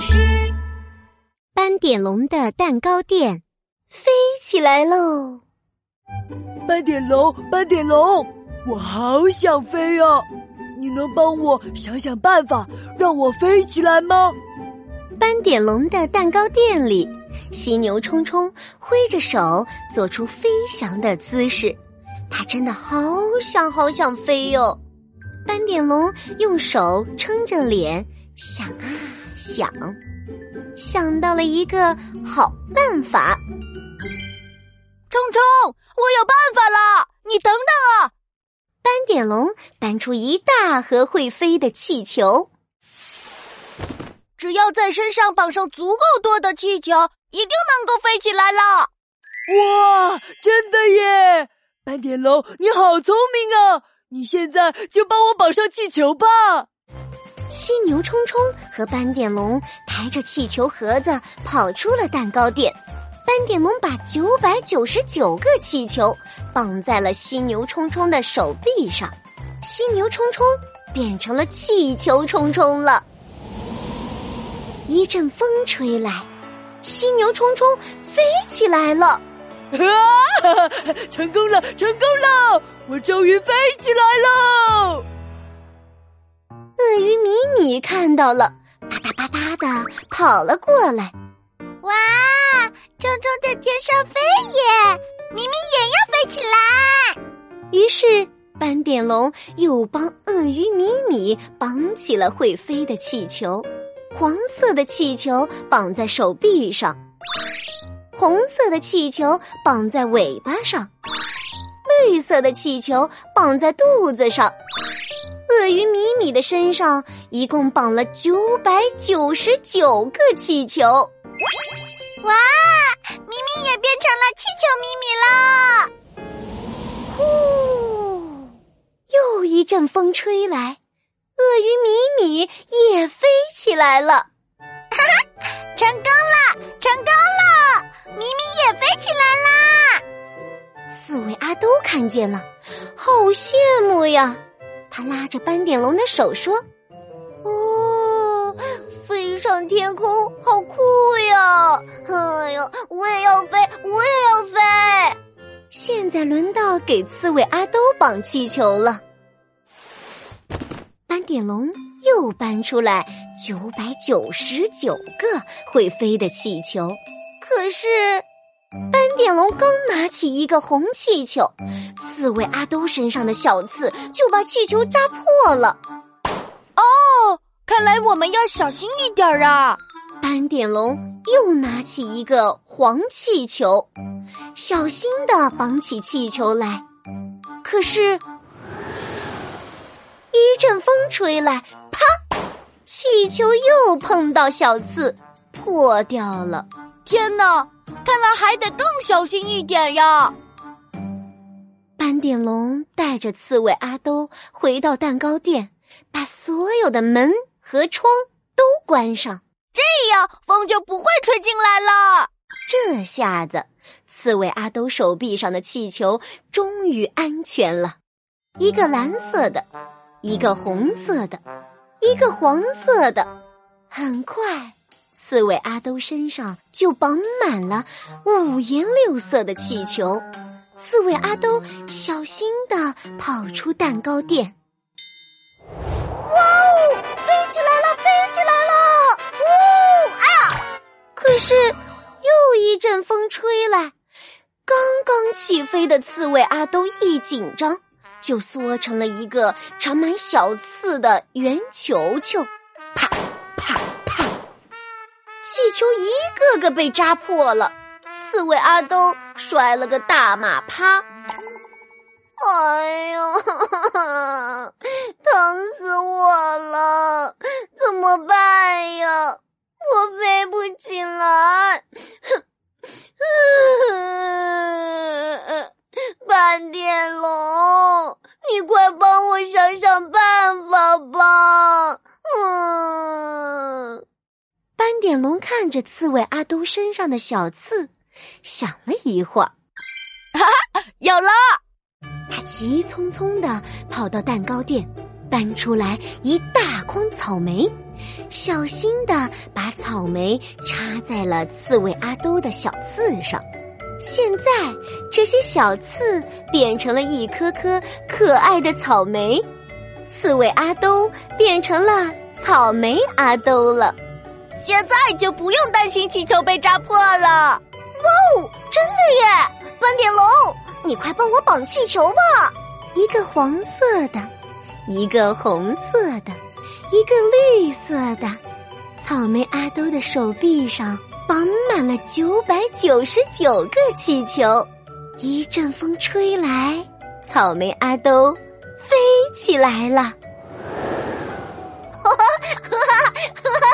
师。斑点龙的蛋糕店飞起来喽！斑点龙，斑点龙，我好想飞啊！你能帮我想想办法，让我飞起来吗？斑点龙的蛋糕店里，犀牛冲冲挥着手，做出飞翔的姿势。他真的好想好想飞哟！斑点龙用手撑着脸，想啊想，想到了一个好办法。冲冲，我有办法了！你等等啊！斑点龙搬出一大盒会飞的气球，只要在身上绑上足够多的气球，一定能够飞起来了！哇，真的耶！斑点龙，你好聪明啊！你现在就帮我绑上气球吧。犀牛冲冲和斑点龙抬着气球盒子跑出了蛋糕店。斑点龙把九百九十九个气球绑在了犀牛冲冲的手臂上，犀牛冲冲变成了气球冲冲了。一阵风吹来，犀牛冲冲飞起来了。啊！成功了，成功了！我终于飞起来了。鳄鱼米米看到了，啪嗒啪嗒的跑了过来。哇！冲冲在天上飞耶，米米也要飞起来。于是斑点龙又帮鳄鱼米米绑起了会飞的气球，黄色的气球绑在手臂上。红色的气球绑在尾巴上，绿色的气球绑在肚子上。鳄鱼米米的身上一共绑了九百九十九个气球。哇，咪咪也变成了气球咪咪了。呼，又一阵风吹来，鳄鱼米米也飞起来了。哈哈，成功了，成功了！咪咪也飞起来啦！刺猬阿都看见了，好羡慕呀！他拉着斑点龙的手说：“哦，飞上天空好酷呀！哎呀，我也要飞，我也要飞！”现在轮到给刺猬阿兜绑气球了。斑点龙又搬出来九百九十九个会飞的气球。可是，斑点龙刚拿起一个红气球，刺猬阿兜身上的小刺就把气球扎破了。哦，看来我们要小心一点啊！斑点龙又拿起一个黄气球，小心的绑起气球来。可是，一阵风吹来，啪，气球又碰到小刺，破掉了。天哪，看来还得更小心一点呀！斑点龙带着刺猬阿兜回到蛋糕店，把所有的门和窗都关上，这样风就不会吹进来了。这下子，刺猬阿兜手臂上的气球终于安全了。一个蓝色的，一个红色的，一个黄色的，很快。刺猬阿兜身上就绑满了五颜六色的气球，刺猬阿兜小心的跑出蛋糕店。哇哦，飞起来了，飞起来了！呜，哎呀！可是又一阵风吹来，刚刚起飞的刺猬阿兜一紧张，就缩成了一个长满小刺的圆球球。啪气球一个个被扎破了，刺猬阿东摔了个大马趴。哎呀，疼死我了！怎么办呀？我飞不起来。斑点龙，你快帮我想想办法吧。斑点龙看着刺猬阿都身上的小刺，想了一会儿，哈哈，有了！他急匆匆的跑到蛋糕店，搬出来一大筐草莓，小心的把草莓插在了刺猬阿都的小刺上。现在，这些小刺变成了一颗颗可爱的草莓，刺猬阿兜变成了草莓阿兜了。现在就不用担心气球被扎破了。哇哦，真的耶！斑点龙，你快帮我绑气球吧！一个黄色的，一个红色的，一个绿色的，草莓阿兜的手臂上。绑满了九百九十九个气球，一阵风吹来，草莓阿兜飞起来了。哈哈哈哈哈！